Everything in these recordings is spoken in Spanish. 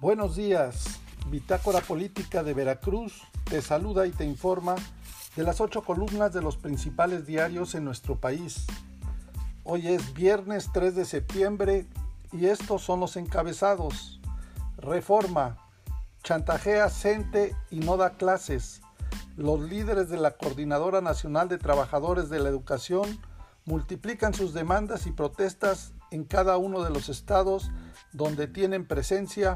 Buenos días, Bitácora Política de Veracruz te saluda y te informa de las ocho columnas de los principales diarios en nuestro país. Hoy es viernes 3 de septiembre y estos son los encabezados. Reforma, chantajea CENTE y no da clases. Los líderes de la Coordinadora Nacional de Trabajadores de la Educación multiplican sus demandas y protestas en cada uno de los estados donde tienen presencia,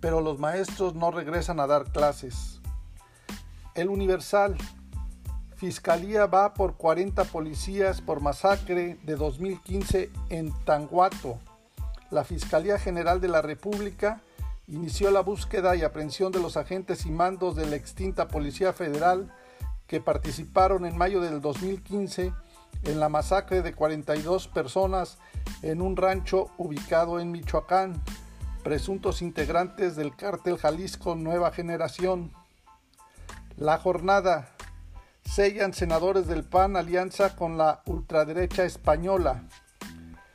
pero los maestros no regresan a dar clases. El Universal. Fiscalía va por 40 policías por masacre de 2015 en Tanguato. La Fiscalía General de la República inició la búsqueda y aprehensión de los agentes y mandos de la extinta Policía Federal que participaron en mayo del 2015 en la masacre de 42 personas en un rancho ubicado en Michoacán, presuntos integrantes del cártel Jalisco Nueva Generación. La jornada. Sellan senadores del PAN alianza con la ultraderecha española.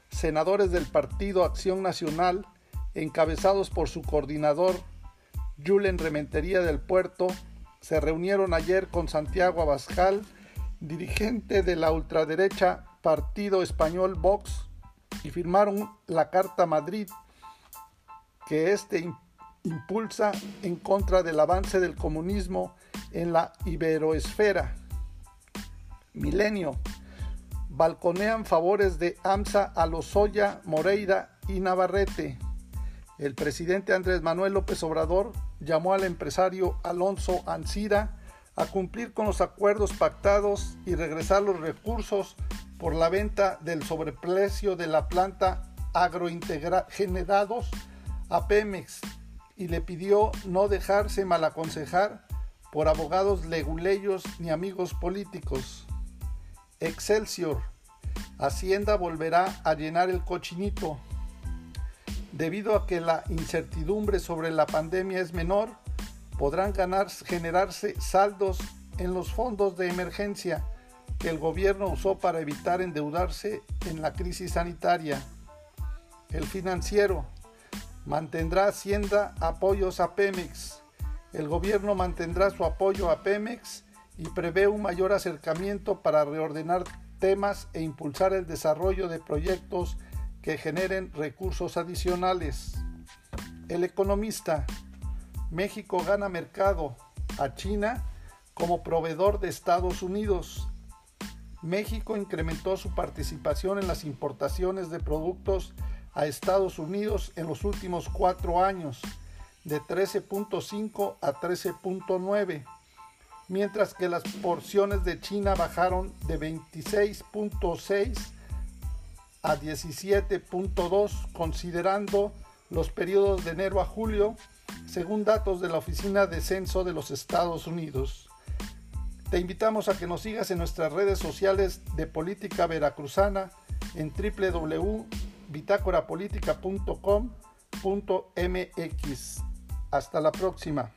Senadores del Partido Acción Nacional, encabezados por su coordinador, Julen Rementería del Puerto, se reunieron ayer con Santiago Abascal dirigente de la ultraderecha Partido Español Vox, y firmaron la Carta Madrid que este impulsa en contra del avance del comunismo en la iberoesfera. Milenio. Balconean favores de AMSA a Lozoya, Moreira y Navarrete. El presidente Andrés Manuel López Obrador llamó al empresario Alonso Ancira a cumplir con los acuerdos pactados y regresar los recursos por la venta del sobreprecio de la planta agrogenerados a Pemex y le pidió no dejarse malaconsejar por abogados leguleyos ni amigos políticos. Excelsior. Hacienda volverá a llenar el cochinito. Debido a que la incertidumbre sobre la pandemia es menor, podrán ganar, generarse saldos en los fondos de emergencia que el gobierno usó para evitar endeudarse en la crisis sanitaria. El financiero mantendrá Hacienda apoyos a Pemex. El gobierno mantendrá su apoyo a Pemex y prevé un mayor acercamiento para reordenar temas e impulsar el desarrollo de proyectos que generen recursos adicionales. El economista México gana mercado a China como proveedor de Estados Unidos. México incrementó su participación en las importaciones de productos a Estados Unidos en los últimos cuatro años, de 13.5 a 13.9, mientras que las porciones de China bajaron de 26.6 a 17.2, considerando los periodos de enero a julio según datos de la Oficina de Censo de los Estados Unidos. Te invitamos a que nos sigas en nuestras redes sociales de Política Veracruzana en www.bitácorapolítica.com.mx. Hasta la próxima.